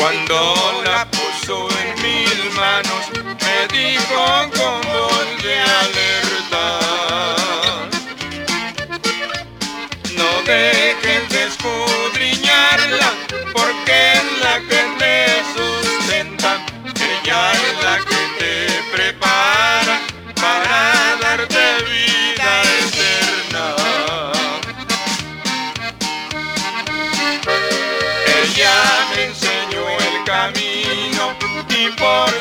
Cuando la puso en mis manos, me dijo con voz de alerta. No dejes de escudriñarla, porque es la que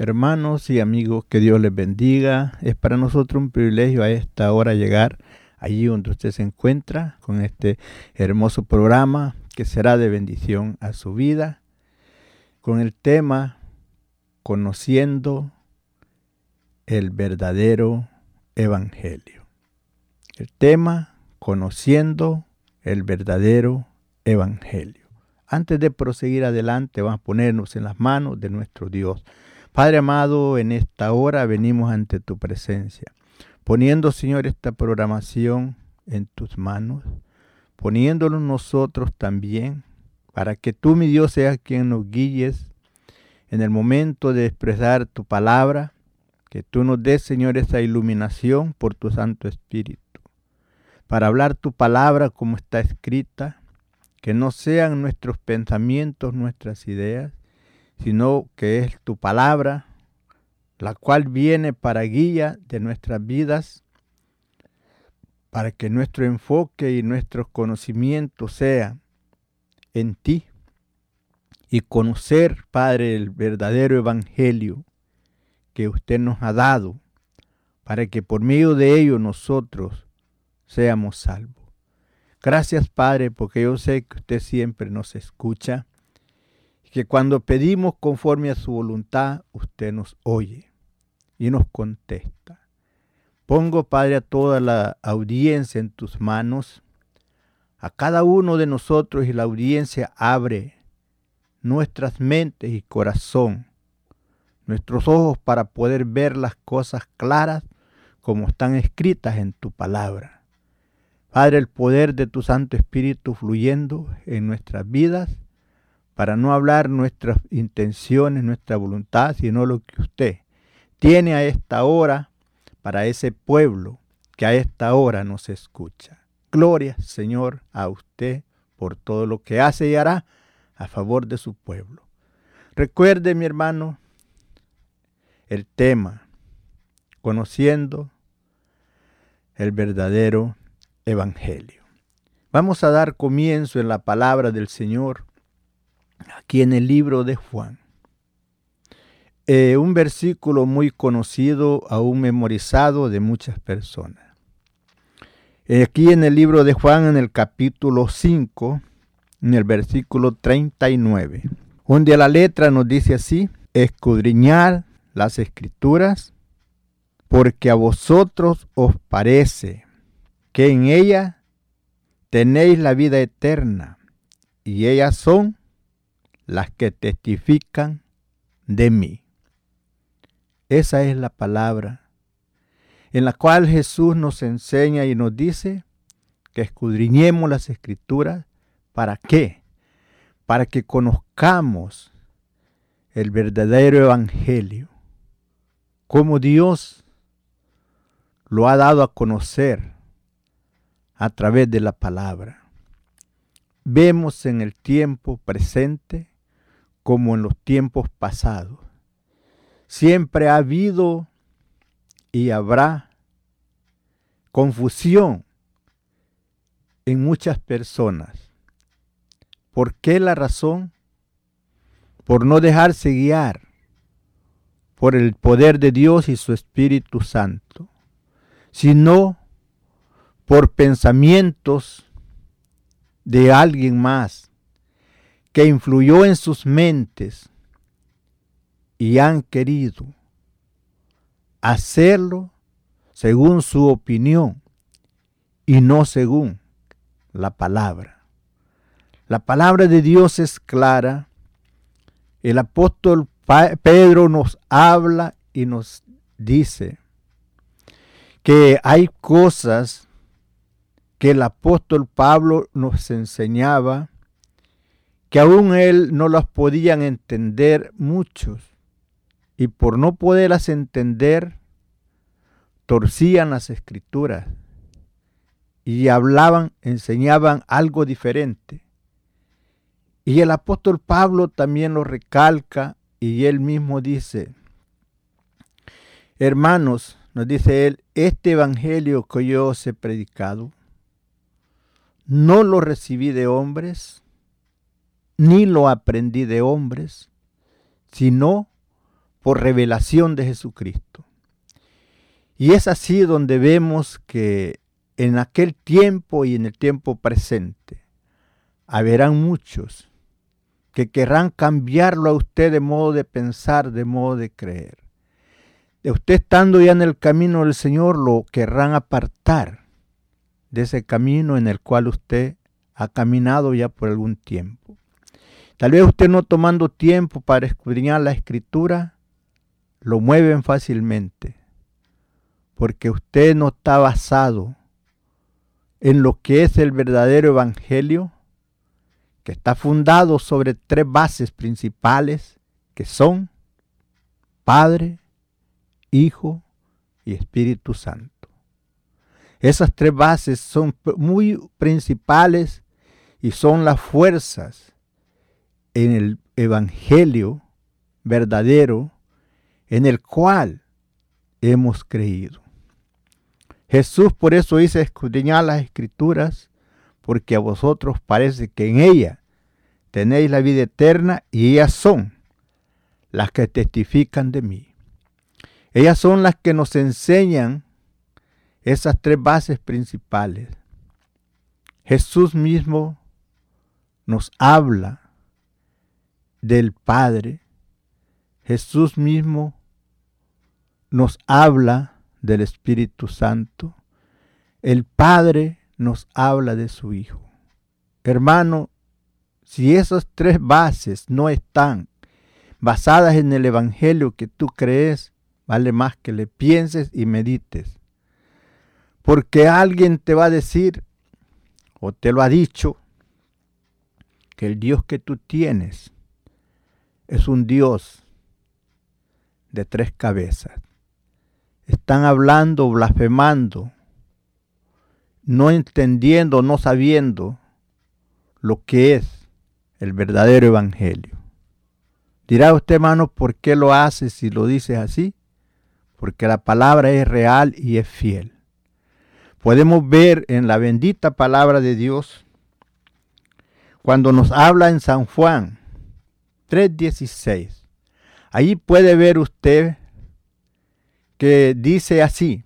Hermanos y amigos, que Dios les bendiga. Es para nosotros un privilegio a esta hora llegar allí donde usted se encuentra con este hermoso programa que será de bendición a su vida, con el tema Conociendo el verdadero Evangelio. El tema Conociendo el verdadero Evangelio. Antes de proseguir adelante, vamos a ponernos en las manos de nuestro Dios. Padre amado, en esta hora venimos ante tu presencia, poniendo, Señor, esta programación en tus manos, poniéndolo nosotros también, para que tú, mi Dios, seas quien nos guíes en el momento de expresar tu palabra, que tú nos des, Señor, esa iluminación por tu Santo Espíritu, para hablar tu palabra como está escrita, que no sean nuestros pensamientos, nuestras ideas, sino que es tu palabra, la cual viene para guía de nuestras vidas, para que nuestro enfoque y nuestros conocimientos sea en ti y conocer, Padre, el verdadero evangelio que usted nos ha dado, para que por medio de ello nosotros seamos salvos. Gracias, Padre, porque yo sé que usted siempre nos escucha que cuando pedimos conforme a su voluntad, usted nos oye y nos contesta. Pongo, Padre, a toda la audiencia en tus manos, a cada uno de nosotros y la audiencia abre nuestras mentes y corazón, nuestros ojos para poder ver las cosas claras como están escritas en tu palabra. Padre, el poder de tu Santo Espíritu fluyendo en nuestras vidas para no hablar nuestras intenciones, nuestra voluntad, sino lo que usted tiene a esta hora para ese pueblo que a esta hora nos escucha. Gloria, Señor, a usted por todo lo que hace y hará a favor de su pueblo. Recuerde, mi hermano, el tema, conociendo el verdadero evangelio. Vamos a dar comienzo en la palabra del Señor aquí en el libro de Juan. Eh, un versículo muy conocido, aún memorizado de muchas personas. Eh, aquí en el libro de Juan, en el capítulo 5, en el versículo 39, donde la letra nos dice así, escudriñar las escrituras, porque a vosotros os parece que en ella tenéis la vida eterna, y ellas son las que testifican de mí. Esa es la palabra en la cual Jesús nos enseña y nos dice que escudriñemos las escrituras. ¿Para qué? Para que conozcamos el verdadero evangelio, como Dios lo ha dado a conocer a través de la palabra. Vemos en el tiempo presente como en los tiempos pasados. Siempre ha habido y habrá confusión en muchas personas. ¿Por qué la razón? Por no dejarse guiar por el poder de Dios y su Espíritu Santo, sino por pensamientos de alguien más que influyó en sus mentes y han querido hacerlo según su opinión y no según la palabra. La palabra de Dios es clara. El apóstol Pedro nos habla y nos dice que hay cosas que el apóstol Pablo nos enseñaba que aún él no las podían entender muchos y por no poderlas entender torcían las escrituras y hablaban, enseñaban algo diferente. Y el apóstol Pablo también lo recalca y él mismo dice, hermanos, nos dice él, este evangelio que yo os he predicado, no lo recibí de hombres, ni lo aprendí de hombres, sino por revelación de Jesucristo. Y es así donde vemos que en aquel tiempo y en el tiempo presente haberán muchos que querrán cambiarlo a usted de modo de pensar, de modo de creer. De usted estando ya en el camino del Señor, lo querrán apartar de ese camino en el cual usted ha caminado ya por algún tiempo. Tal vez usted no tomando tiempo para escudriñar la escritura, lo mueven fácilmente, porque usted no está basado en lo que es el verdadero evangelio, que está fundado sobre tres bases principales, que son Padre, Hijo y Espíritu Santo. Esas tres bases son muy principales y son las fuerzas en el Evangelio verdadero en el cual hemos creído. Jesús por eso dice escudriñar las escrituras, porque a vosotros parece que en ella tenéis la vida eterna y ellas son las que testifican de mí. Ellas son las que nos enseñan esas tres bases principales. Jesús mismo nos habla del Padre. Jesús mismo nos habla del Espíritu Santo. El Padre nos habla de su Hijo. Hermano, si esas tres bases no están basadas en el Evangelio que tú crees, vale más que le pienses y medites. Porque alguien te va a decir, o te lo ha dicho, que el Dios que tú tienes es un Dios de tres cabezas. Están hablando, blasfemando, no entendiendo, no sabiendo lo que es el verdadero evangelio. Dirá usted, hermano, ¿por qué lo hace si lo dices así? Porque la palabra es real y es fiel. Podemos ver en la bendita palabra de Dios cuando nos habla en San Juan 3.16. Ahí puede ver usted que dice así,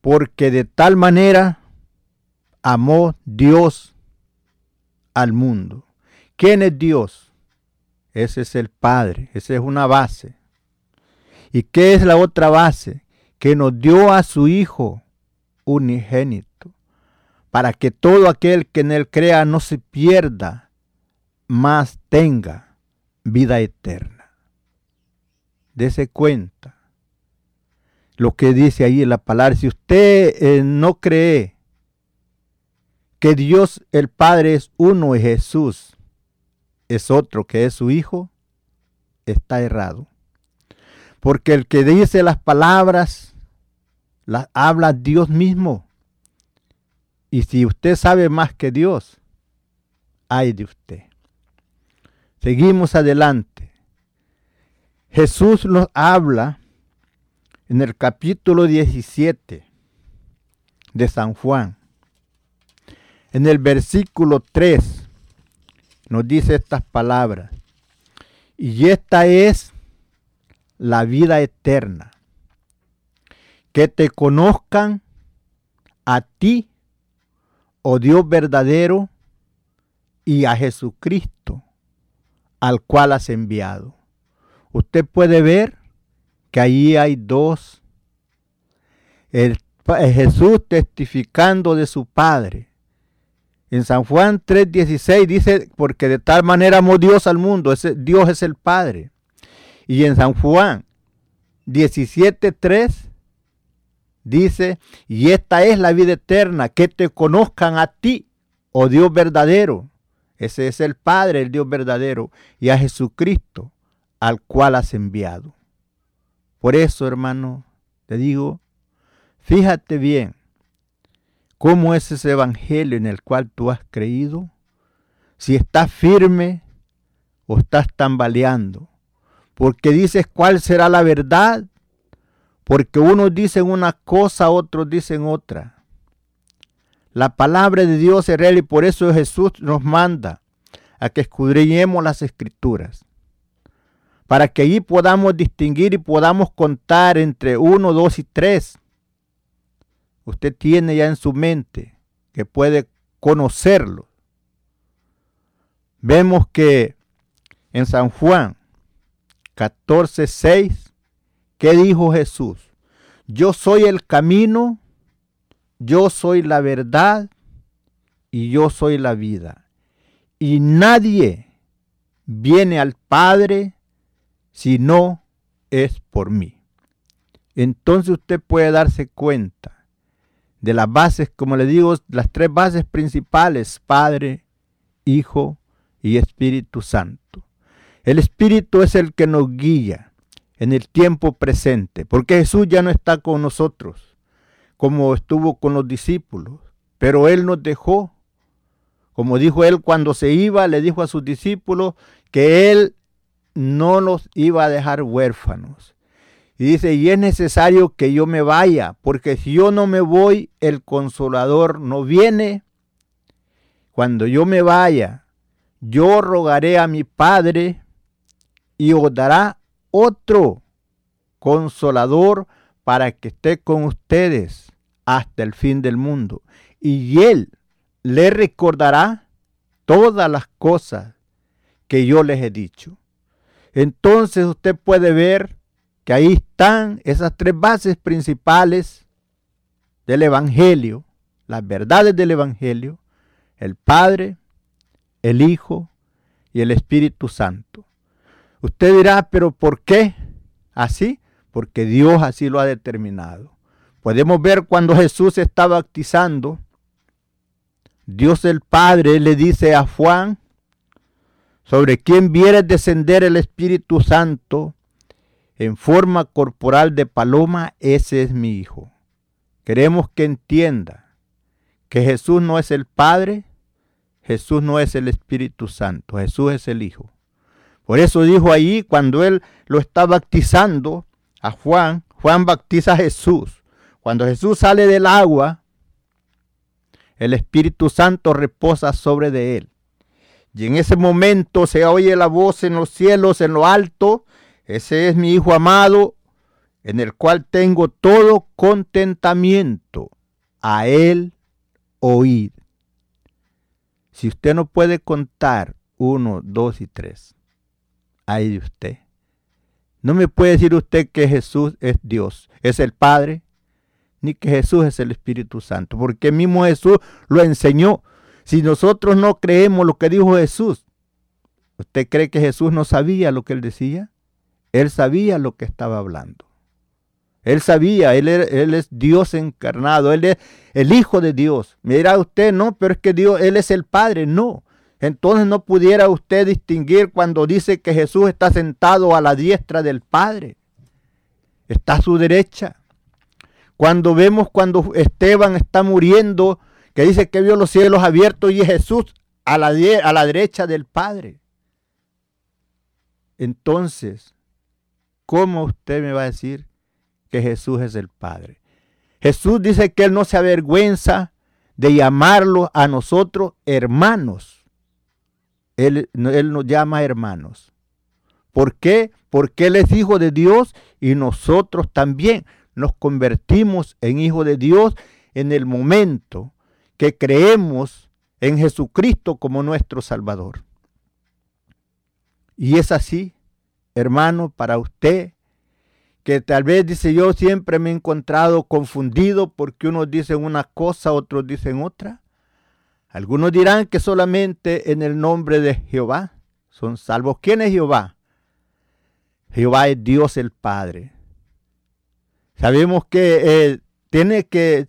porque de tal manera amó Dios al mundo. ¿Quién es Dios? Ese es el Padre, esa es una base. ¿Y qué es la otra base? Que nos dio a su Hijo unigénito, para que todo aquel que en él crea no se pierda, mas tenga vida eterna. Dese cuenta lo que dice ahí en la palabra. Si usted eh, no cree que Dios el Padre es uno y Jesús es otro que es su Hijo, está errado. Porque el que dice las palabras, las habla Dios mismo. Y si usted sabe más que Dios, hay de usted. Seguimos adelante. Jesús nos habla en el capítulo 17 de San Juan. En el versículo 3 nos dice estas palabras. Y esta es la vida eterna. Que te conozcan a ti, oh Dios verdadero, y a Jesucristo al cual has enviado. usted puede ver que allí hay dos. El, Jesús testificando de su Padre. En San Juan 3:16 dice, porque de tal manera amó Dios al mundo, ese, Dios es el Padre. Y en San Juan 17:3 dice, y esta es la vida eterna, que te conozcan a ti, oh Dios verdadero. Ese es el Padre, el Dios verdadero, y a Jesucristo, al cual has enviado. Por eso, hermano, te digo, fíjate bien cómo es ese evangelio en el cual tú has creído, si estás firme o estás tambaleando, porque dices cuál será la verdad porque unos dicen una cosa, otros dicen otra. La palabra de Dios es real y por eso Jesús nos manda a que escudriñemos las escrituras. Para que allí podamos distinguir y podamos contar entre uno, dos y tres. Usted tiene ya en su mente que puede conocerlo. Vemos que en San Juan 14, 6 ¿Qué dijo Jesús? Yo soy el camino, yo soy la verdad y yo soy la vida. Y nadie viene al Padre si no es por mí. Entonces usted puede darse cuenta de las bases, como le digo, las tres bases principales, Padre, Hijo y Espíritu Santo. El Espíritu es el que nos guía en el tiempo presente, porque Jesús ya no está con nosotros como estuvo con los discípulos, pero Él nos dejó, como dijo Él cuando se iba, le dijo a sus discípulos que Él no los iba a dejar huérfanos. Y dice, y es necesario que yo me vaya, porque si yo no me voy, el consolador no viene. Cuando yo me vaya, yo rogaré a mi Padre y os dará otro consolador para que esté con ustedes hasta el fin del mundo. Y Él le recordará todas las cosas que yo les he dicho. Entonces usted puede ver que ahí están esas tres bases principales del Evangelio, las verdades del Evangelio, el Padre, el Hijo y el Espíritu Santo. Usted dirá, pero ¿por qué así? Porque Dios así lo ha determinado. Podemos ver cuando Jesús está bautizando, Dios el Padre le dice a Juan, sobre quien viere descender el Espíritu Santo en forma corporal de paloma, ese es mi Hijo. Queremos que entienda que Jesús no es el Padre, Jesús no es el Espíritu Santo, Jesús es el Hijo. Por eso dijo ahí cuando él lo está bautizando a Juan, Juan bautiza a Jesús. Cuando Jesús sale del agua, el Espíritu Santo reposa sobre de él. Y en ese momento se oye la voz en los cielos, en lo alto. Ese es mi Hijo amado, en el cual tengo todo contentamiento. A él oír. Si usted no puede contar uno, dos y tres, ay de usted. No me puede decir usted que Jesús es Dios, es el Padre, ni que Jesús es el Espíritu Santo, porque mismo Jesús lo enseñó. Si nosotros no creemos lo que dijo Jesús, ¿usted cree que Jesús no sabía lo que él decía? Él sabía lo que estaba hablando. Él sabía, él, él, es Dios encarnado, Él es el Hijo de Dios. Me dirá usted, no, pero es que Dios, Él es el Padre. No, entonces no pudiera usted distinguir cuando dice que Jesús está sentado a la diestra del Padre. Está a su derecha. Cuando vemos cuando Esteban está muriendo, que dice que vio los cielos abiertos y Jesús a la, a la derecha del Padre. Entonces, ¿cómo usted me va a decir que Jesús es el Padre? Jesús dice que Él no se avergüenza de llamarlo a nosotros hermanos. Él, nos llama hermanos. ¿Por qué? Porque Él es hijo de Dios y nosotros también nos convertimos en hijo de Dios en el momento que creemos en Jesucristo como nuestro Salvador. Y es así hermano, para usted, que tal vez dice yo siempre me he encontrado confundido porque unos dicen una cosa, otros dicen otra. Algunos dirán que solamente en el nombre de Jehová son salvos. ¿Quién es Jehová? Jehová es Dios el Padre. Sabemos que eh, tiene que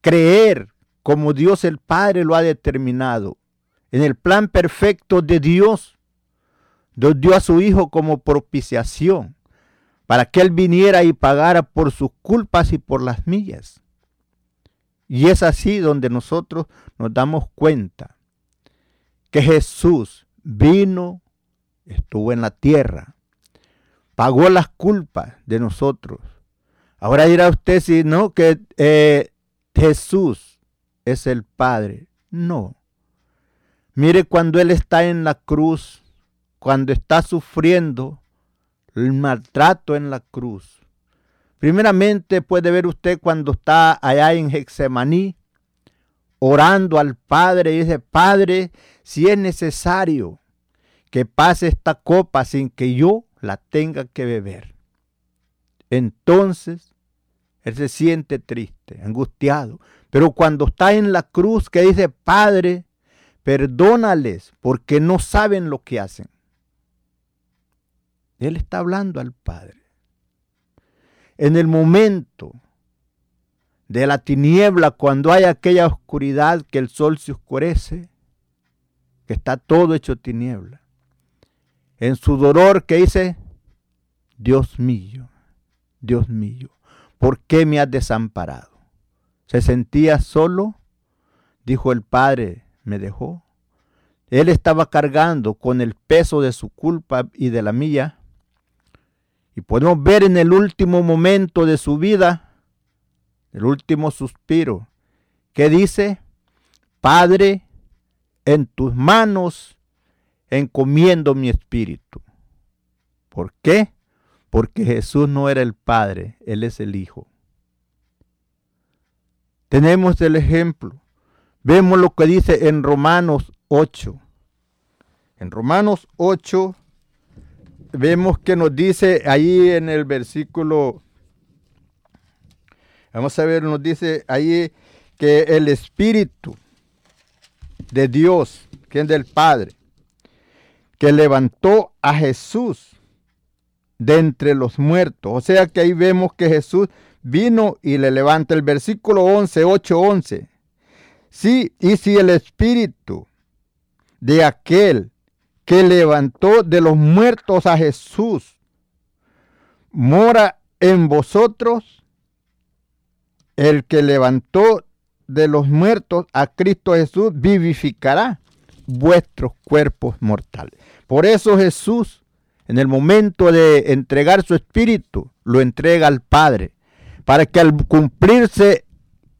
creer como Dios el Padre lo ha determinado. En el plan perfecto de Dios, Dios dio a su Hijo como propiciación para que Él viniera y pagara por sus culpas y por las millas. Y es así donde nosotros nos damos cuenta que Jesús vino, estuvo en la tierra, pagó las culpas de nosotros. Ahora dirá usted si no, que eh, Jesús es el Padre. No. Mire cuando Él está en la cruz, cuando está sufriendo el maltrato en la cruz. Primeramente puede ver usted cuando está allá en Hexemaní, orando al Padre y dice, Padre, si es necesario que pase esta copa sin que yo la tenga que beber. Entonces, él se siente triste, angustiado. Pero cuando está en la cruz que dice, Padre, perdónales porque no saben lo que hacen. Él está hablando al Padre. En el momento de la tiniebla, cuando hay aquella oscuridad que el sol se oscurece, que está todo hecho tiniebla. En su dolor que dice, Dios mío, Dios mío, ¿por qué me has desamparado? Se sentía solo, dijo el Padre, me dejó. Él estaba cargando con el peso de su culpa y de la mía. Y podemos ver en el último momento de su vida, el último suspiro, que dice, Padre, en tus manos encomiendo mi espíritu. ¿Por qué? Porque Jesús no era el Padre, Él es el Hijo. Tenemos el ejemplo. Vemos lo que dice en Romanos 8. En Romanos 8 vemos que nos dice ahí en el versículo, vamos a ver, nos dice ahí que el Espíritu de Dios, que es del Padre, que levantó a Jesús de entre los muertos. O sea que ahí vemos que Jesús vino y le levanta el versículo 11, 8, 11. Sí, y si el espíritu de aquel que levantó de los muertos a Jesús mora en vosotros, el que levantó de los muertos a Cristo Jesús vivificará vuestros cuerpos mortales. Por eso Jesús en el momento de entregar su espíritu, lo entrega al Padre, para que al cumplirse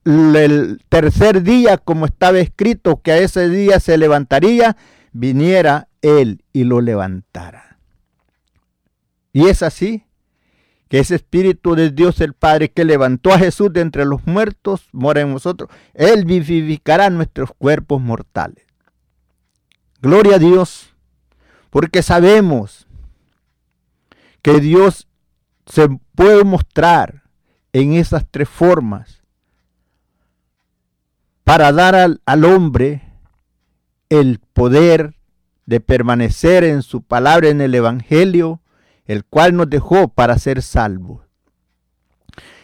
el tercer día, como estaba escrito, que a ese día se levantaría, viniera Él y lo levantara. Y es así que ese Espíritu de Dios el Padre que levantó a Jesús de entre los muertos, mora en nosotros. Él vivificará nuestros cuerpos mortales. Gloria a Dios, porque sabemos que Dios se puede mostrar en esas tres formas para dar al, al, hombre el poder de permanecer en su palabra en el Evangelio, el cual nos dejó para ser salvos.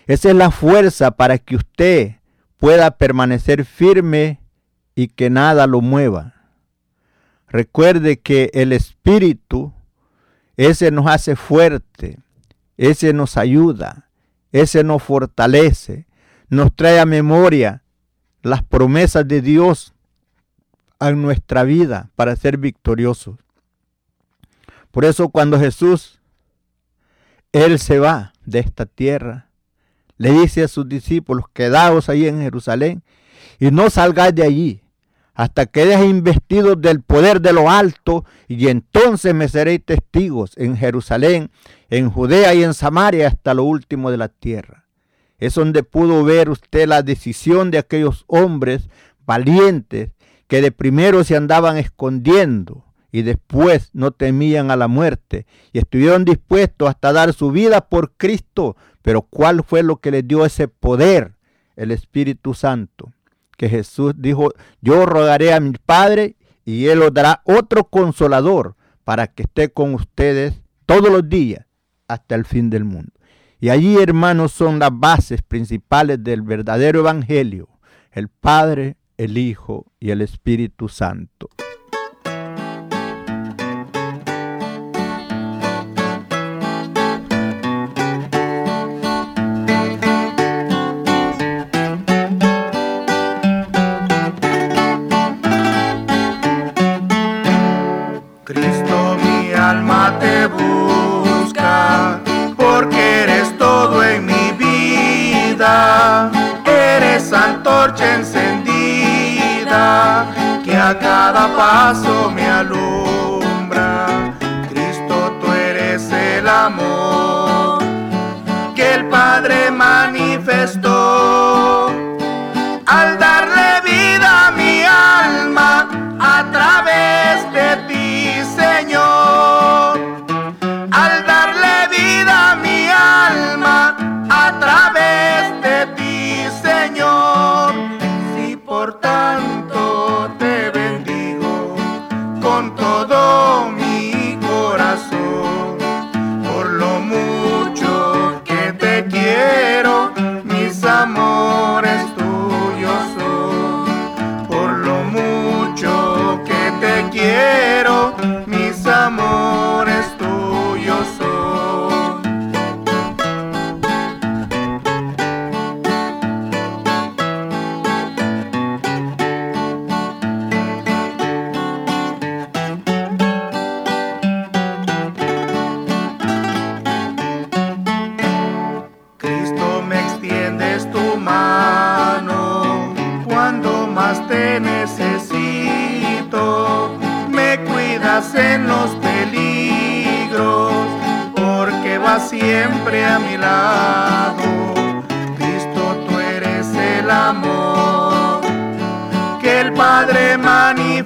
Esa es la fuerza para que usted pueda permanecer firme y que nada lo mueva. Recuerde que el Espíritu ese nos hace fuerte, ese nos ayuda, ese nos fortalece, nos trae a memoria las promesas de Dios a nuestra vida para ser victoriosos. Por eso cuando Jesús, Él se va de esta tierra, le dice a sus discípulos, quedaos ahí en Jerusalén y no salgáis de allí hasta que quedes investidos del poder de lo alto, y entonces me seréis testigos en Jerusalén, en Judea y en Samaria hasta lo último de la tierra. Es donde pudo ver usted la decisión de aquellos hombres valientes que de primero se andaban escondiendo y después no temían a la muerte y estuvieron dispuestos hasta dar su vida por Cristo. Pero ¿cuál fue lo que les dio ese poder? El Espíritu Santo. Que Jesús dijo, yo rogaré a mi Padre y Él os dará otro consolador para que esté con ustedes todos los días hasta el fin del mundo. Y allí, hermanos, son las bases principales del verdadero Evangelio. El Padre, el Hijo y el Espíritu Santo.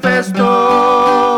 Manifestó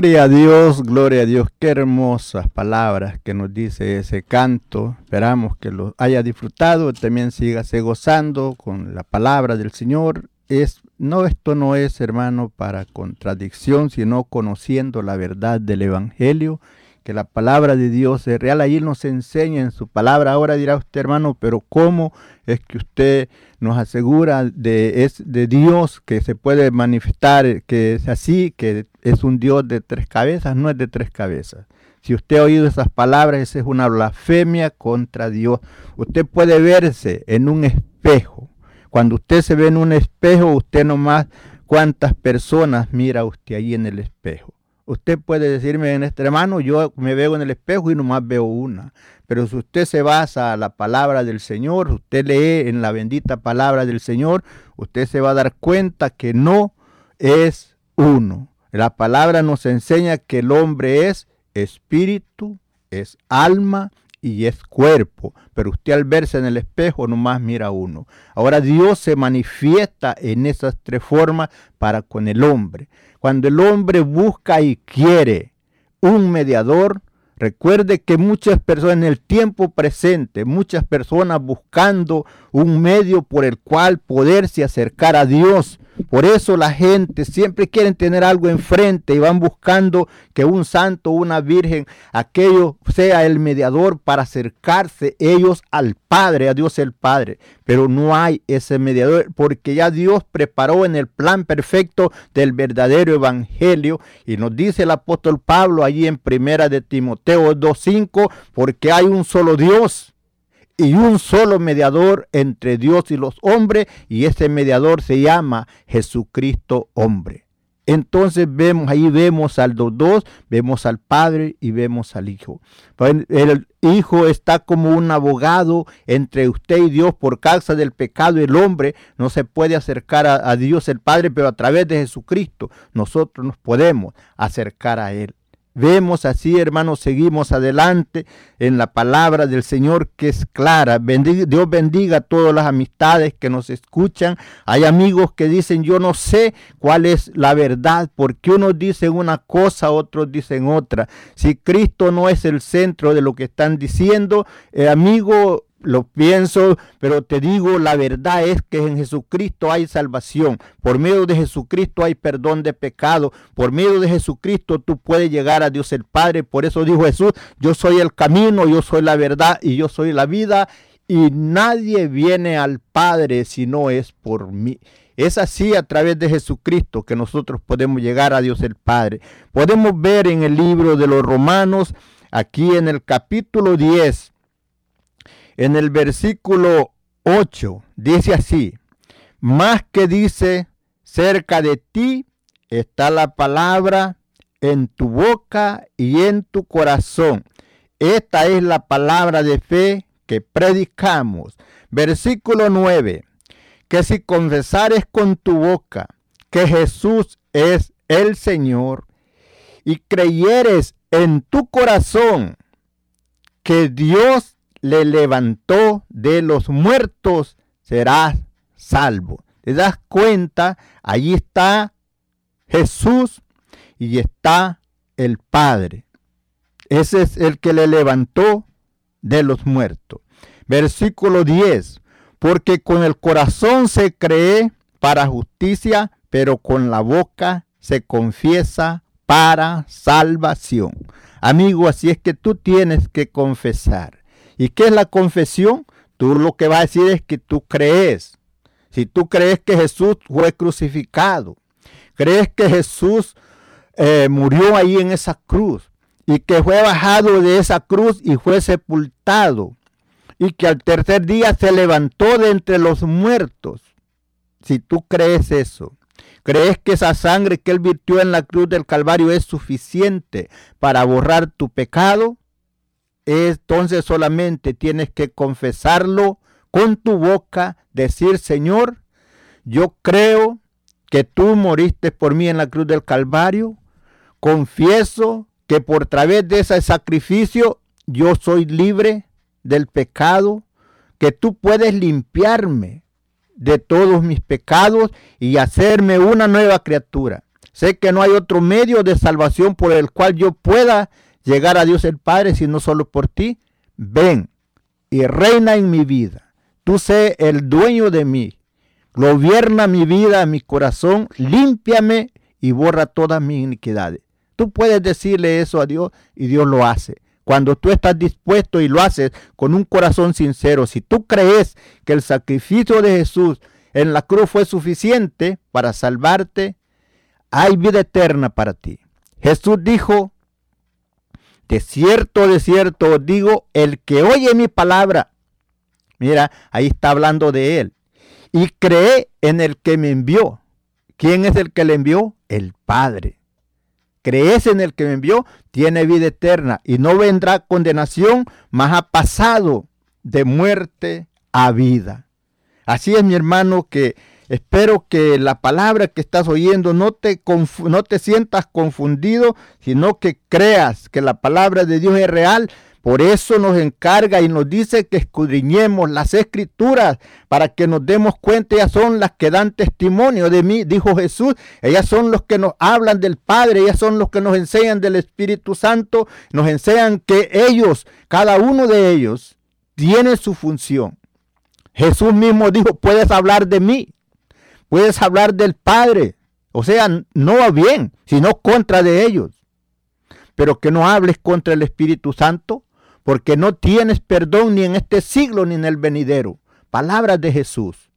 Gloria a Dios, gloria a Dios, qué hermosas palabras que nos dice ese canto. Esperamos que lo haya disfrutado, también sígase gozando con la palabra del Señor. Es no, esto no es, hermano, para contradicción, sino conociendo la verdad del Evangelio, que la palabra de Dios es real. Ahí nos enseña en su palabra. Ahora dirá usted, hermano, pero ¿cómo es que usted nos asegura de, es de Dios que se puede manifestar, que es así, que es un Dios de tres cabezas? No es de tres cabezas. Si usted ha oído esas palabras, esa es una blasfemia contra Dios. Usted puede verse en un espejo cuando usted se ve en un espejo, usted nomás cuántas personas mira usted ahí en el espejo. Usted puede decirme en este hermano, yo me veo en el espejo y nomás veo una. Pero si usted se basa a la palabra del Señor, usted lee en la bendita palabra del Señor, usted se va a dar cuenta que no es uno. La palabra nos enseña que el hombre es espíritu, es alma y es cuerpo, pero usted al verse en el espejo nomás mira uno. Ahora Dios se manifiesta en esas tres formas para con el hombre. Cuando el hombre busca y quiere un mediador, recuerde que muchas personas en el tiempo presente, muchas personas buscando un medio por el cual poderse acercar a Dios, Por eso la gente siempre quiere tener algo enfrente y van buscando que un santo, una virgen, aquello sea el mediador para acercarse ellos al Padre, a Dios el Padre. Pero no hay ese mediador porque ya Dios preparó en el plan perfecto del verdadero evangelio y nos dice el apóstol Pablo allí en primera de Timoteo 2:5, porque hay un solo Dios y un solo mediador entre Dios y los hombres, y ese mediador se llama Jesucristo hombre. Entonces vemos, ahí vemos al dos, vemos al Padre y vemos al Hijo. El Hijo está como un abogado entre usted y Dios por causa del pecado. El hombre no se puede acercar a Dios el Padre, pero a través de Jesucristo nosotros nos podemos acercar a Él. Vemos así, hermanos, seguimos adelante en la palabra del Señor que es clara. Dios bendiga a todas las amistades que nos escuchan. Hay amigos que dicen, yo no sé cuál es la verdad, porque unos dicen una cosa, otros dicen otra. Si Cristo no es el centro de lo que están diciendo, eh, amigo, lo pienso, pero te digo, la verdad es que en Jesucristo hay salvación. Por medio de Jesucristo hay perdón de pecado. Por medio de Jesucristo tú puedes llegar a Dios el Padre. Por eso dijo Jesús, yo soy el camino, yo soy la verdad y yo soy la vida. Y nadie viene al Padre si no es por mí. Es así a través de Jesucristo que nosotros podemos llegar a Dios el Padre. Podemos ver en el libro de los Romanos, aquí en el capítulo 10, en el versículo 8 dice así, más que dice, cerca de ti está la palabra en tu boca y en tu corazón. Esta es la palabra de fe que predicamos. Versículo 9, que si confesares con tu boca que Jesús es el Señor y creyeres en tu corazón que Dios le levantó de los muertos, serás salvo. ¿Te das cuenta? Allí está Jesús y está el Padre. Ese es el que le levantó de los muertos. Versículo 10. Porque con el corazón se cree para justicia, pero con la boca se confiesa para salvación. Amigo, así es que tú tienes que confesar. ¿Y qué es la confesión? Tú lo que vas a decir es que tú crees. Si tú crees que Jesús fue crucificado, crees que Jesús eh, murió ahí en esa cruz y que fue bajado de esa cruz y fue sepultado y que al tercer día se levantó de entre los muertos. Si tú crees eso, crees que esa sangre que él virtió en la cruz del Calvario es suficiente para borrar tu pecado, entonces solamente tienes que confesarlo con tu boca, decir, Señor, yo creo que tú moriste por mí en la cruz del Calvario. Confieso que por través de ese sacrificio yo soy libre del pecado, que tú puedes limpiarme de todos mis pecados y hacerme una nueva criatura. Sé que no hay otro medio de salvación por el cual yo pueda llegar a Dios el Padre, sino solo por ti. Ven y reina en mi vida. Tú sé el dueño de mí. Gobierna mi vida, mi corazón, límpiame y borra todas mis iniquidades. Tú puedes decirle eso a Dios y Dios lo hace. Cuando tú estás dispuesto y lo haces con un corazón sincero, si tú crees que el sacrificio de Jesús en la cruz fue suficiente para salvarte, hay vida eterna para ti. Jesús dijo, de cierto, de cierto digo, el que oye mi palabra, mira, ahí está hablando de él, y cree en el que me envió. ¿Quién es el que le envió? El Padre. Crees en el que me envió, tiene vida eterna y no vendrá condenación, mas ha pasado de muerte a vida. Así es, mi hermano, que Espero que la palabra que estás oyendo no te, no te sientas confundido, sino que creas que la palabra de Dios es real. Por eso nos encarga y nos dice que escudriñemos las escrituras para que nos demos cuenta. Ellas son las que dan testimonio de mí, dijo Jesús. Ellas son los que nos hablan del Padre. Ellas son los que nos enseñan del Espíritu Santo. Nos enseñan que ellos, cada uno de ellos, tiene su función. Jesús mismo dijo, puedes hablar de mí puedes hablar del Padre, o sea, no va bien, sino contra de ellos. Pero que no hables contra el Espíritu Santo, porque no tienes perdón ni en este siglo ni en el venidero. Palabras de Jesús.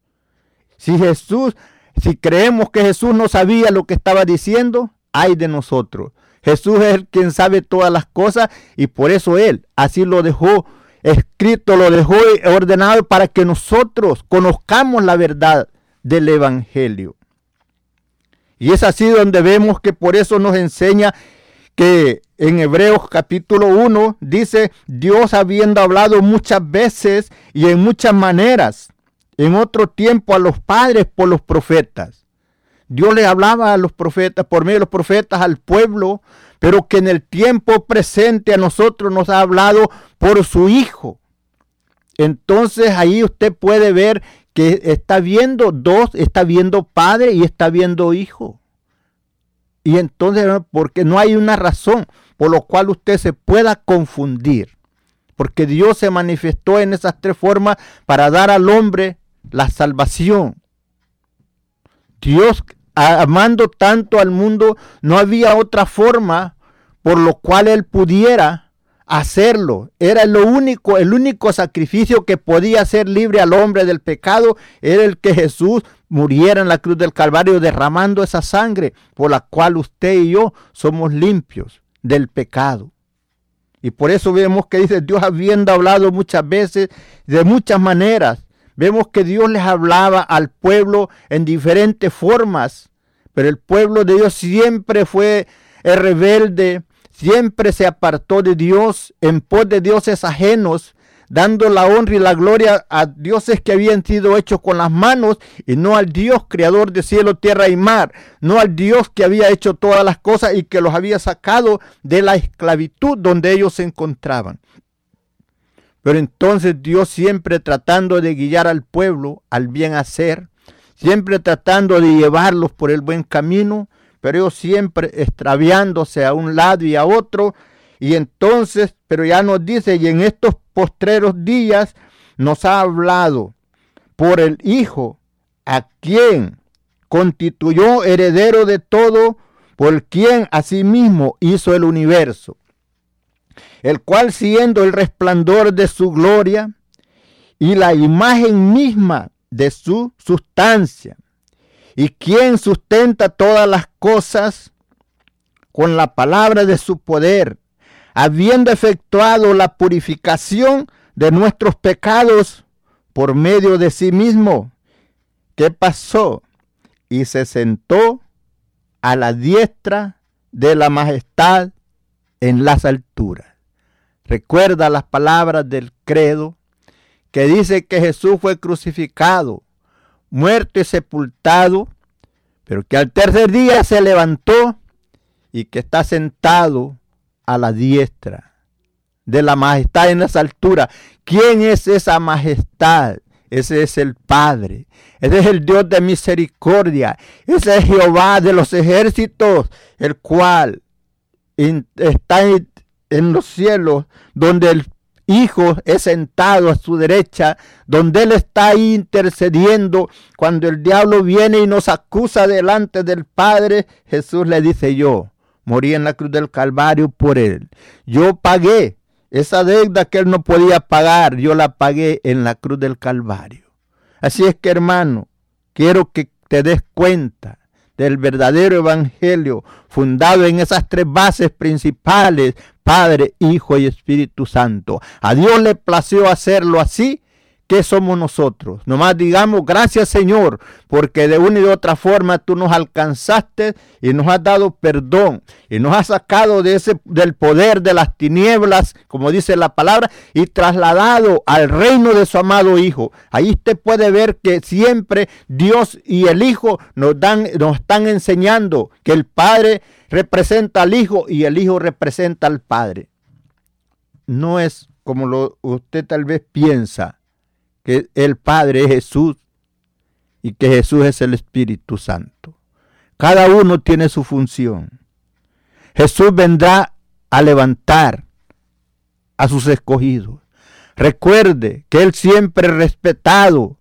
Si Jesús, si creemos que Jesús no sabía lo que estaba diciendo, hay de nosotros. Jesús es el quien sabe todas las cosas y por eso Él así lo dejó escrito, lo dejó ordenado para que nosotros conozcamos la verdad del Evangelio. Y es así donde vemos que por eso nos enseña que en Hebreos capítulo 1 dice, Dios habiendo hablado muchas veces y en muchas maneras, en otro tiempo a los padres por los profetas. Dios le hablaba a los profetas, por medio de los profetas al pueblo, pero que en el tiempo presente a nosotros nos ha hablado por su Hijo. Entonces ahí usted puede ver que está viendo dos, está viendo padre y está viendo hijo. Y entonces, porque no hay una razón por lo cual usted se pueda confundir. Porque Dios se manifestó en esas tres formas para dar al hombre la salvación. Dios, amando tanto al mundo, no había otra forma por lo cual él pudiera hacerlo. Era lo único, el único sacrificio que podía hacer libre al hombre del pecado era el que Jesús muriera en la cruz del Calvario derramando esa sangre por la cual usted y yo somos limpios del pecado. Y por eso vemos que dice Dios habiendo hablado muchas veces, de muchas maneras. Vemos que Dios les hablaba al pueblo en diferentes formas, pero el pueblo de Dios siempre fue rebelde, siempre se apartó de Dios en pos de dioses ajenos, dando la honra y la gloria a dioses que habían sido hechos con las manos y no al Dios creador de cielo, tierra y mar, no al Dios que había hecho todas las cosas y que los había sacado de la esclavitud donde ellos se encontraban. Pero entonces Dios siempre tratando de guiar al pueblo al bien hacer, siempre tratando de llevarlos por el buen camino, pero ellos siempre extraviándose a un lado y a otro. Y entonces, pero ya nos dice, y en estos postreros días nos ha hablado por el Hijo, a quien constituyó heredero de todo, por quien asimismo hizo el universo, el cual siendo el resplandor de su gloria y la imagen misma de su sustancia, y quien sustenta todas las cosas con la palabra de su poder, habiendo efectuado la purificación de nuestros pecados por medio de sí mismo. ¿Qué pasó? Y se sentó a la diestra de la majestad en las alturas. Recuerda las palabras del credo que dice que Jesús fue crucificado muerto y sepultado, pero que al tercer día se levantó y que está sentado a la diestra de la majestad en las alturas. ¿Quién es esa majestad? Ese es el Padre. Ese es el Dios de misericordia. Ese es Jehová de los ejércitos, el cual está en los cielos, donde el Hijo es sentado a su derecha, donde Él está intercediendo. Cuando el diablo viene y nos acusa delante del Padre, Jesús le dice yo, morí en la cruz del Calvario por Él. Yo pagué esa deuda que Él no podía pagar, yo la pagué en la cruz del Calvario. Así es que hermano, quiero que te des cuenta del verdadero evangelio fundado en esas tres bases principales, Padre, Hijo y Espíritu Santo. A Dios le plació hacerlo así ¿Qué somos nosotros? Nomás digamos, gracias Señor, porque de una y de otra forma tú nos alcanzaste y nos has dado perdón y nos has sacado de ese, del poder de las tinieblas, como dice la palabra, y trasladado al reino de su amado Hijo. Ahí usted puede ver que siempre Dios y el Hijo nos, dan, nos están enseñando que el Padre representa al Hijo y el Hijo representa al Padre. No es como lo, usted tal vez piensa que el Padre es Jesús y que Jesús es el Espíritu Santo. Cada uno tiene su función. Jesús vendrá a levantar a sus escogidos. Recuerde que Él siempre ha respetado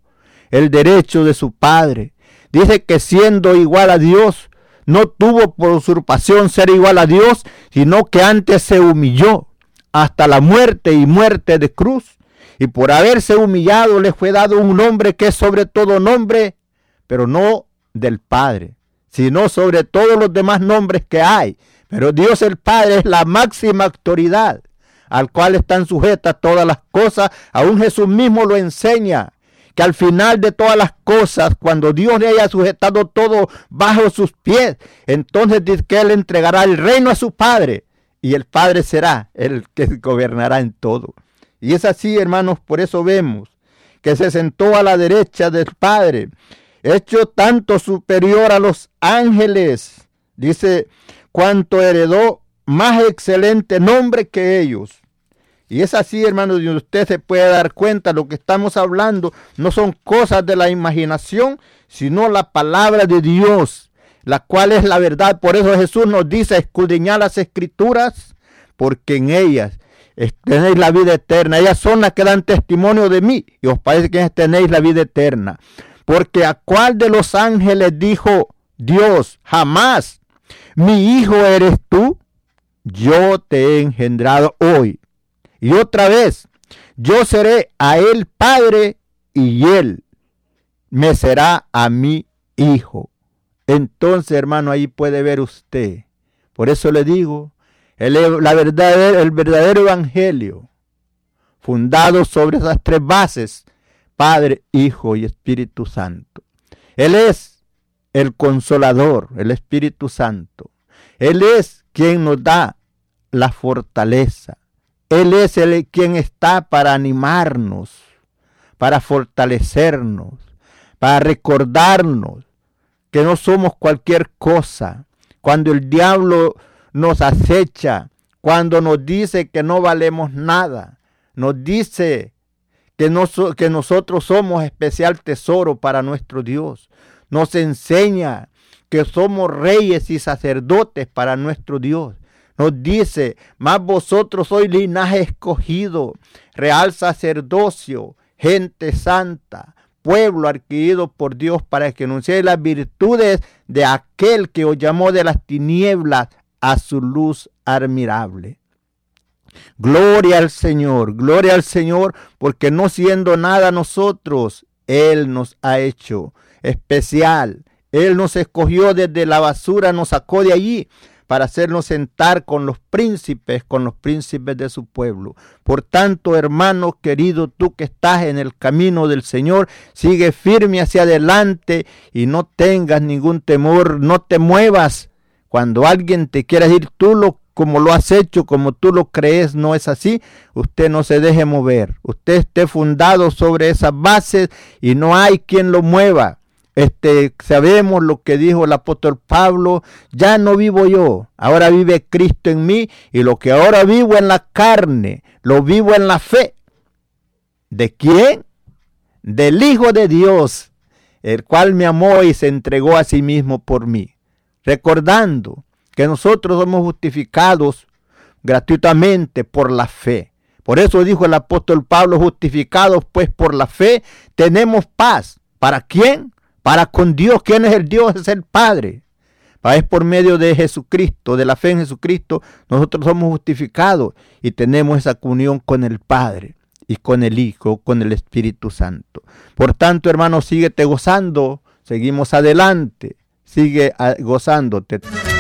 el derecho de su Padre dice que siendo igual a Dios, no tuvo por usurpación ser igual a Dios, sino que antes se humilló hasta la muerte y muerte de cruz. Y por haberse humillado le fue dado un nombre que es sobre todo nombre, pero no del Padre, sino sobre todos los demás nombres que hay. Pero Dios el Padre es la máxima autoridad al cual están sujetas todas las cosas. Aún Jesús mismo lo enseña que al final de todas las cosas, cuando Dios le haya sujetado todo bajo sus pies, entonces dice que Él entregará el reino a su Padre y el Padre será el que gobernará en todo. Y es así, hermanos, por eso vemos que se sentó a la derecha del Padre, hecho tanto superior a los ángeles, dice, cuanto heredó más excelente nombre que ellos. Y es así, hermanos, y usted se puede dar cuenta, lo que estamos hablando no son cosas de la imaginación, sino la palabra de Dios, la cual es la verdad. Por eso Jesús nos dice, escudriñar las escrituras, porque en ellas tenéis la vida eterna. Ellas son las que dan testimonio de mí y os parece que tenéis la vida eterna. Porque a cuál de los ángeles dijo Dios, jamás, mi hijo eres tú, yo te he engendrado hoy. Y otra vez, yo seré a él padre y él me será a mí hijo. Entonces, hermano, ahí puede ver usted. Por eso le digo, el, la verdad, el verdadero evangelio, fundado sobre esas tres bases, Padre, Hijo y Espíritu Santo. Él es el consolador, el Espíritu Santo. Él es quien nos da la fortaleza. Él es el quien está para animarnos, para fortalecernos, para recordarnos que no somos cualquier cosa. Cuando el diablo nos acecha, cuando nos dice que no valemos nada, nos dice que, que nosotros somos especial tesoro para nuestro Dios, nos enseña que somos reyes y sacerdotes para nuestro Dios. Nos dice, más vosotros sois linaje escogido, real sacerdocio, gente santa, pueblo adquirido por Dios para que anunciéis las virtudes de aquel que os llamó de las tinieblas a su luz admirable. Gloria al Señor, gloria al Señor, porque no siendo nada nosotros, Él nos ha hecho especial. Él nos escogió desde la basura, nos sacó de allí para hacernos sentar con los príncipes, con los príncipes de su pueblo. Por tanto, hermano querido, tú que estás en el camino del Señor, sigue firme hacia adelante y no tengas ningún temor, no te muevas. Cuando alguien te quiera decir tú lo como lo has hecho, como tú lo crees, no es así, usted no se deje mover. Usted esté fundado sobre esas bases y no hay quien lo mueva. Este, sabemos lo que dijo el apóstol Pablo, ya no vivo yo, ahora vive Cristo en mí y lo que ahora vivo en la carne, lo vivo en la fe. ¿De quién? Del Hijo de Dios, el cual me amó y se entregó a sí mismo por mí. Recordando que nosotros somos justificados gratuitamente por la fe. Por eso dijo el apóstol Pablo, justificados pues por la fe, tenemos paz. ¿Para quién? para con Dios. ¿Quién es el Dios? Es el Padre. Es por medio de Jesucristo, de la fe en Jesucristo, nosotros somos justificados y tenemos esa comunión con el Padre y con el Hijo, con el Espíritu Santo. Por tanto, hermano, síguete gozando, seguimos adelante, sigue ah, gozándote.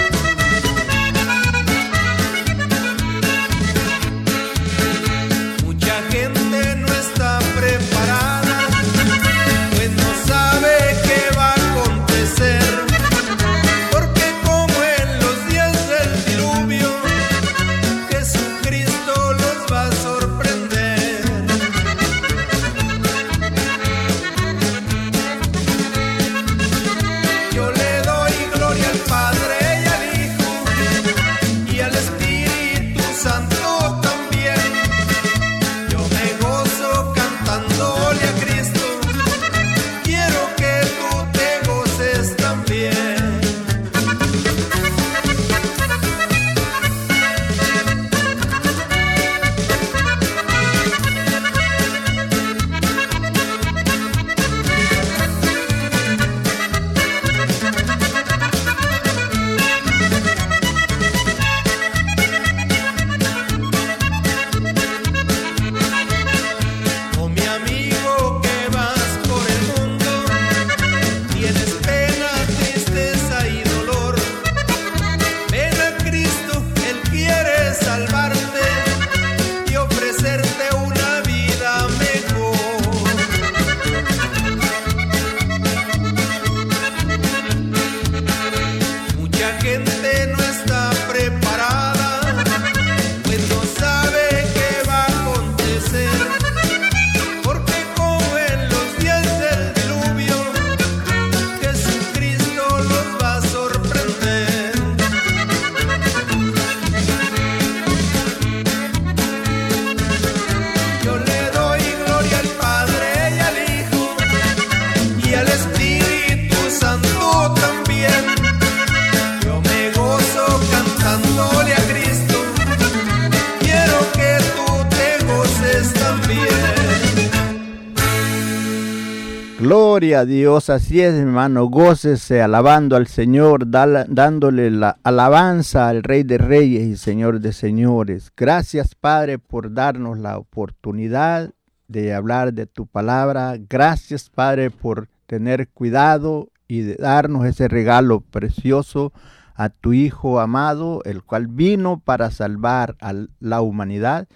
Gloria a Dios, así es, hermano. Gócese alabando al Señor, dándole la alabanza al Rey de Reyes y Señor de Señores. Gracias, Padre, por darnos la oportunidad de hablar de tu palabra. Gracias, Padre, por tener cuidado y de darnos ese regalo precioso a tu Hijo amado, el cual vino para salvar a la humanidad.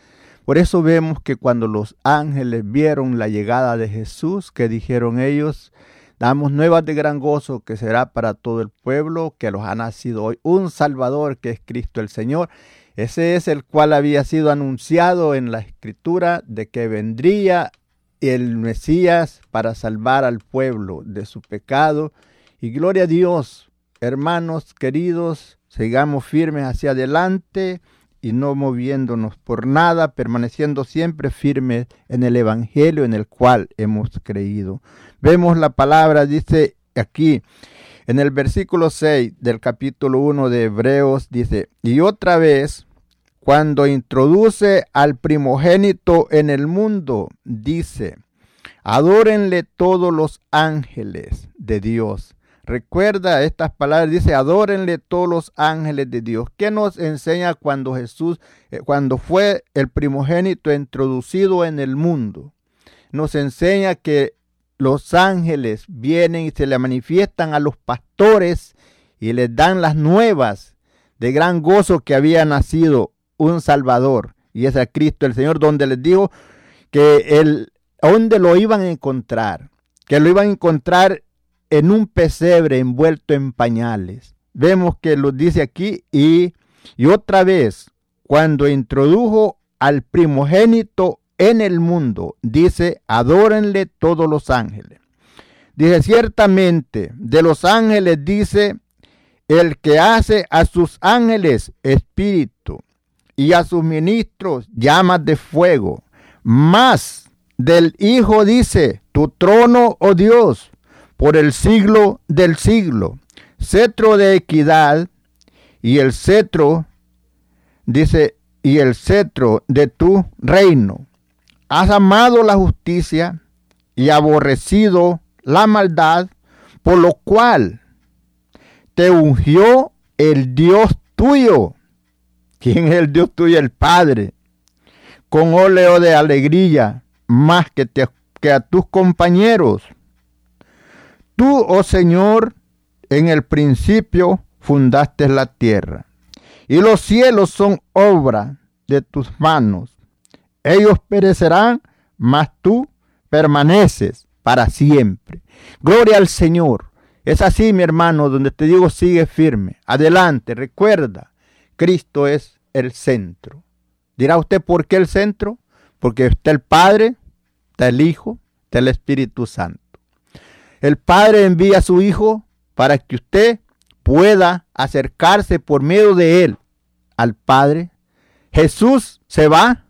Por eso vemos que cuando los ángeles vieron la llegada de Jesús, que dijeron ellos, damos nuevas de gran gozo que será para todo el pueblo, que los ha nacido hoy un Salvador que es Cristo el Señor. Ese es el cual había sido anunciado en la escritura de que vendría el Mesías para salvar al pueblo de su pecado. Y gloria a Dios, hermanos queridos, sigamos firmes hacia adelante y no moviéndonos por nada, permaneciendo siempre firmes en el Evangelio en el cual hemos creído. Vemos la palabra, dice aquí, en el versículo 6 del capítulo 1 de Hebreos, dice, y otra vez, cuando introduce al primogénito en el mundo, dice, adórenle todos los ángeles de Dios Recuerda estas palabras, dice, adórenle todos los ángeles de Dios. ¿Qué nos enseña cuando Jesús, eh, cuando fue el primogénito introducido en el mundo? Nos enseña que los ángeles vienen y se le manifiestan a los pastores y les dan las nuevas de gran gozo que había nacido un Salvador, y es a Cristo el Señor, donde les dijo que el, donde lo iban a encontrar, que lo iban a encontrar en un pesebre envuelto en pañales. Vemos que lo dice aquí y, y otra vez, cuando introdujo al primogénito en el mundo, dice, adórenle todos los ángeles. Dice, ciertamente, de los ángeles dice, el que hace a sus ángeles espíritu y a sus ministros llamas de fuego. Más del Hijo dice, tu trono, oh Dios, por el siglo del siglo. Cetro de equidad y el cetro, dice, y el cetro de tu reino. Has amado la justicia y aborrecido la maldad, por lo cual te ungió el Dios tuyo. ¿Quién es el Dios tuyo? El Padre. Con óleo de alegría, más que, que a tus compañeros Tú, oh Señor, en el principio fundaste la tierra, y los cielos son obra de tus manos. Ellos perecerán, mas tú permaneces para siempre. Gloria al Señor. Es así, mi hermano, donde te digo, sigue firme. Adelante, recuerda, Cristo es el centro. Dirá usted, ¿por qué el centro? Porque está el Padre, está el Hijo, está el Espíritu Santo. El Padre envía a su Hijo para que usted pueda acercarse por medio de él al Padre. Jesús se va,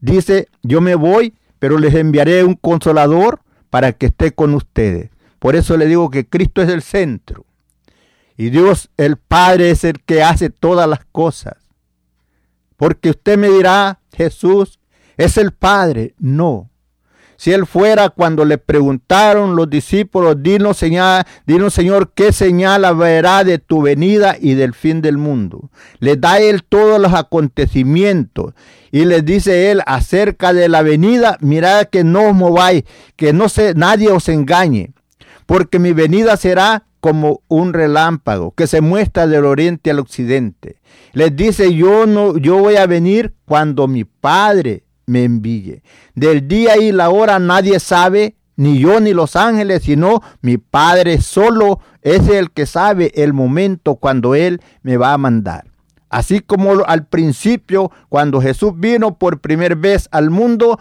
dice, yo me voy, pero les enviaré un consolador para que esté con ustedes. Por eso le digo que Cristo es el centro. Y Dios, el Padre, es el que hace todas las cosas. Porque usted me dirá, Jesús es el Padre. No, si él fuera cuando le preguntaron los discípulos, dinos, señal, dinos Señor, qué señal habrá de tu venida y del fin del mundo. Le da él todos los acontecimientos y les dice él acerca de la venida, mirad que no os mováis, que no se, nadie os engañe, porque mi venida será como un relámpago que se muestra del oriente al occidente. Les dice, yo no, yo voy a venir cuando mi Padre me envíe. Del día y la hora nadie sabe, ni yo ni los ángeles, sino mi Padre solo es el que sabe el momento cuando Él me va a mandar. Así como al principio, cuando Jesús vino por primera vez al mundo,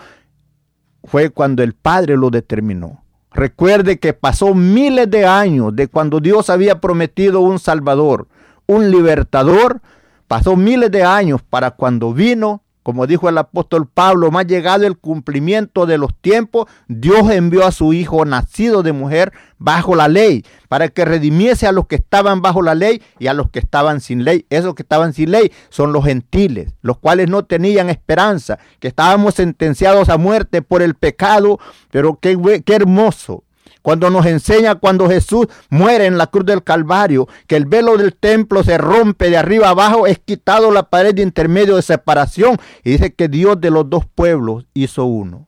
fue cuando el Padre lo determinó. Recuerde que pasó miles de años de cuando Dios había prometido un Salvador, un libertador. Pasó miles de años para cuando vino como dijo el apóstol Pablo, más llegado el cumplimiento de los tiempos, Dios envió a su Hijo nacido de mujer bajo la ley, para que redimiese a los que estaban bajo la ley y a los que estaban sin ley. Esos que estaban sin ley son los gentiles, los cuales no tenían esperanza, que estábamos sentenciados a muerte por el pecado, pero qué, qué hermoso cuando nos enseña cuando Jesús muere en la cruz del Calvario, que el velo del templo se rompe de arriba abajo, es quitado la pared de intermedio de separación y dice que Dios de los dos pueblos hizo uno.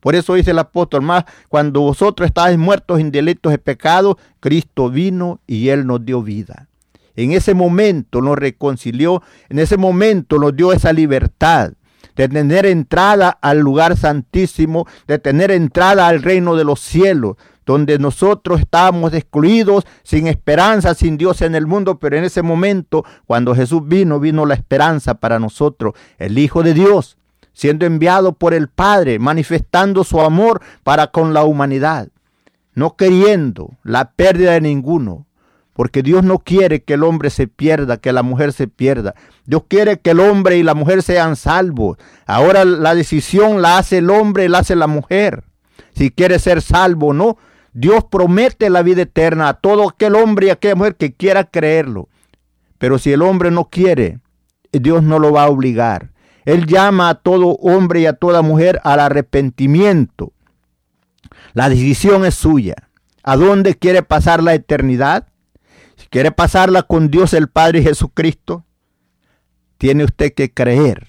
Por eso dice el apóstol más, cuando vosotros estáis muertos en delitos y pecados, Cristo vino y Él nos dio vida. En ese momento nos reconcilió, en ese momento nos dio esa libertad de tener entrada al lugar santísimo, de tener entrada al reino de los cielos, donde nosotros estábamos excluidos, sin esperanza, sin Dios en el mundo, pero en ese momento, cuando Jesús vino, vino la esperanza para nosotros, el Hijo de Dios, siendo enviado por el Padre, manifestando su amor para con la humanidad, no queriendo la pérdida de ninguno, porque Dios no quiere que el hombre se pierda, que la mujer se pierda. Dios quiere que el hombre y la mujer sean salvos. Ahora la decisión la hace el hombre, la hace la mujer. Si quiere ser salvo o no, Dios promete la vida eterna a todo aquel hombre y aquella mujer que quiera creerlo. Pero si el hombre no quiere, Dios no lo va a obligar. Él llama a todo hombre y a toda mujer al arrepentimiento. La decisión es suya. ¿A dónde quiere pasar la eternidad? Si quiere pasarla con Dios el Padre Jesucristo, tiene usted que creer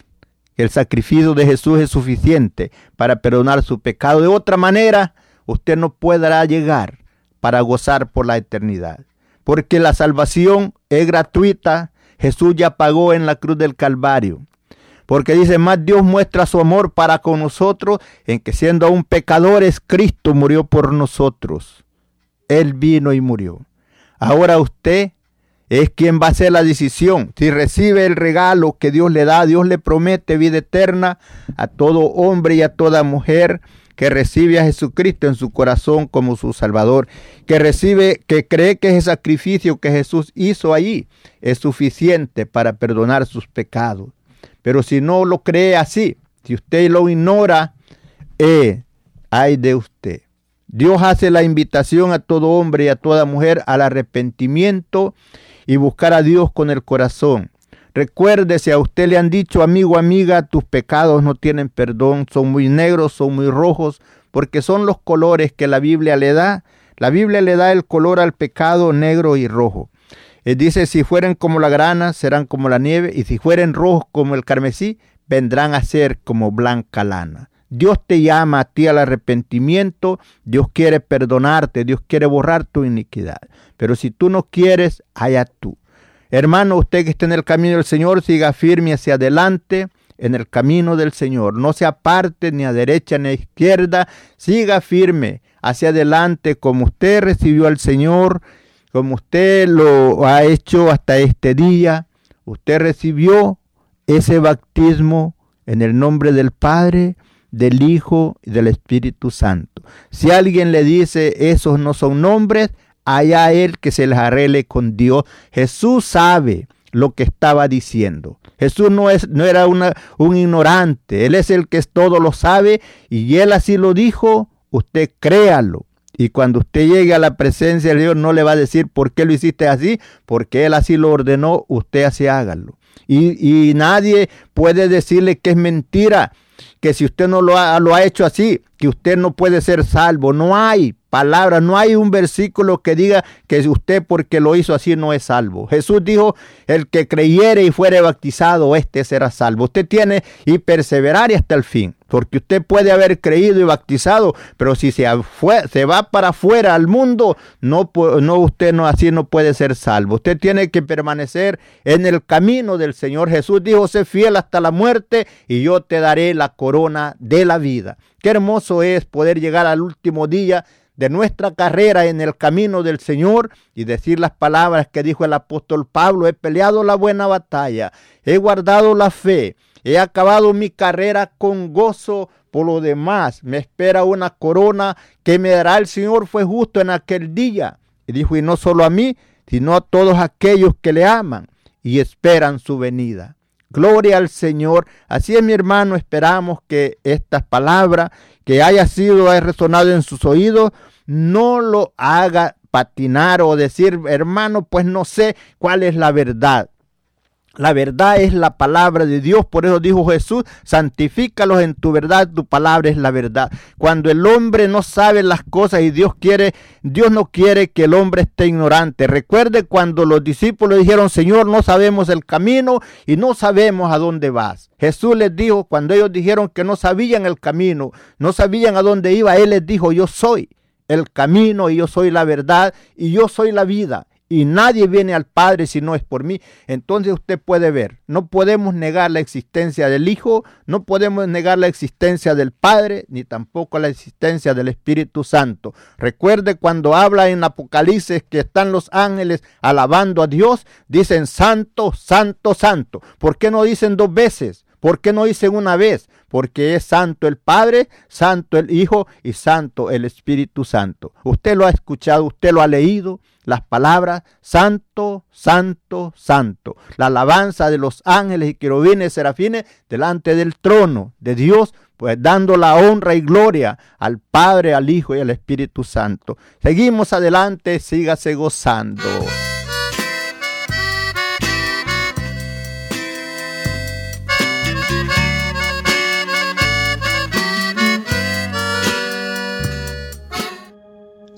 que el sacrificio de Jesús es suficiente para perdonar su pecado. De otra manera, usted no podrá llegar para gozar por la eternidad. Porque la salvación es gratuita. Jesús ya pagó en la cruz del Calvario. Porque dice, más Dios muestra su amor para con nosotros en que siendo aún pecadores, Cristo murió por nosotros. Él vino y murió. Ahora usted es quien va a hacer la decisión. Si recibe el regalo que Dios le da, Dios le promete vida eterna a todo hombre y a toda mujer que recibe a Jesucristo en su corazón como su Salvador, que recibe, que cree que ese sacrificio que Jesús hizo allí es suficiente para perdonar sus pecados. Pero si no lo cree así, si usted lo ignora, eh, hay de usted. Dios hace la invitación a todo hombre y a toda mujer al arrepentimiento y buscar a Dios con el corazón. Recuerde, si a usted le han dicho, amigo, amiga, tus pecados no tienen perdón, son muy negros, son muy rojos, porque son los colores que la Biblia le da. La Biblia le da el color al pecado negro y rojo. Él dice, si fueren como la grana, serán como la nieve, y si fueren rojos como el carmesí, vendrán a ser como blanca lana. Dios te llama a ti al arrepentimiento, Dios quiere perdonarte, Dios quiere borrar tu iniquidad. Pero si tú no quieres, allá tú. Hermano, usted que está en el camino del Señor, siga firme hacia adelante en el camino del Señor. No se aparte ni a derecha ni a izquierda, siga firme hacia adelante como usted recibió al Señor como usted lo ha hecho hasta este día, usted recibió ese bautismo en el nombre del Padre, del Hijo y del Espíritu Santo. Si alguien le dice esos no son nombres, allá él que se les arregle con Dios. Jesús sabe lo que estaba diciendo. Jesús no, es, no era un ignorante, Él es el que todo lo sabe y Él así lo dijo, usted créalo. Y cuando usted llegue a la presencia de Dios, no le va a decir por qué lo hiciste así, porque Él así lo ordenó, usted así hágalo. Y, y nadie puede decirle que es mentira, que si usted no lo ha, lo ha hecho así, que usted no puede ser salvo. No hay palabra, no hay un versículo que diga que usted porque lo hizo así no es salvo. Jesús dijo, el que creyere y fuere bautizado, este será salvo. Usted tiene y perseverar hasta el fin. Porque usted puede haber creído y bautizado, pero si se, se va para afuera al mundo, no, no, usted no así no puede ser salvo. Usted tiene que permanecer en el camino del Señor. Jesús dijo, sé fiel hasta la muerte y yo te daré la corona de la vida. Qué hermoso es poder llegar al último día de nuestra carrera en el camino del Señor y decir las palabras que dijo el apóstol Pablo, he peleado la buena batalla, he guardado la fe He acabado mi carrera con gozo. Por lo demás, me espera una corona que me dará el Señor. Fue justo en aquel día. Y dijo, y no solo a mí, sino a todos aquellos que le aman y esperan su venida. Gloria al Señor. Así es, mi hermano, esperamos que estas palabras que haya sido, haya resonado en sus oídos, no lo haga patinar o decir, hermano, pues no sé cuál es la verdad. La verdad es la palabra de Dios, por eso dijo Jesús, santifícalos en tu verdad, tu palabra es la verdad. Cuando el hombre no sabe las cosas y Dios quiere, Dios no quiere que el hombre esté ignorante. Recuerde cuando los discípulos dijeron, Señor, no sabemos el camino y no sabemos a dónde vas. Jesús les dijo, cuando ellos dijeron que no sabían el camino, no sabían a dónde iba, Él les dijo, yo soy el camino y yo soy la verdad y yo soy la vida y nadie viene al Padre si no es por mí. Entonces usted puede ver, no podemos negar la existencia del Hijo, no podemos negar la existencia del Padre, ni tampoco la existencia del Espíritu Santo. Recuerde cuando habla en Apocalipsis que están los ángeles alabando a Dios, dicen santo, santo, santo. ¿Por qué no dicen dos veces? ¿Por qué no dicen una vez? Porque es santo el Padre, santo el Hijo y santo el Espíritu Santo. Usted lo ha escuchado, usted lo ha leído, las palabras santo, santo, santo. La alabanza de los ángeles y querubines serafines delante del trono de Dios, pues dando la honra y gloria al Padre, al Hijo y al Espíritu Santo. Seguimos adelante, sígase gozando.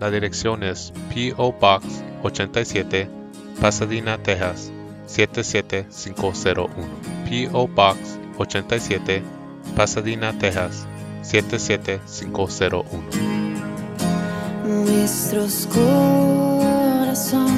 la dirección es P.O. Box 87, Pasadena, Texas 77501. P.O. Box 87, Pasadena, Texas 77501. Nuestros corazones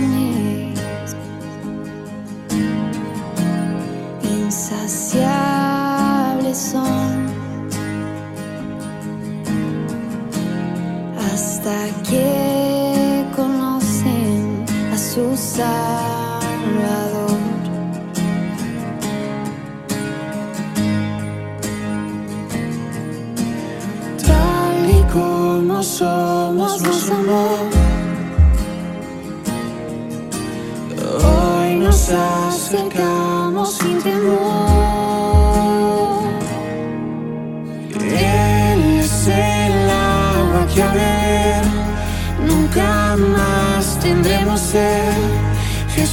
Salvador. Tal y como somos, nos amó. Hoy nos acercamos sin temor. Él es el agua que a beber nunca más tendremos sed.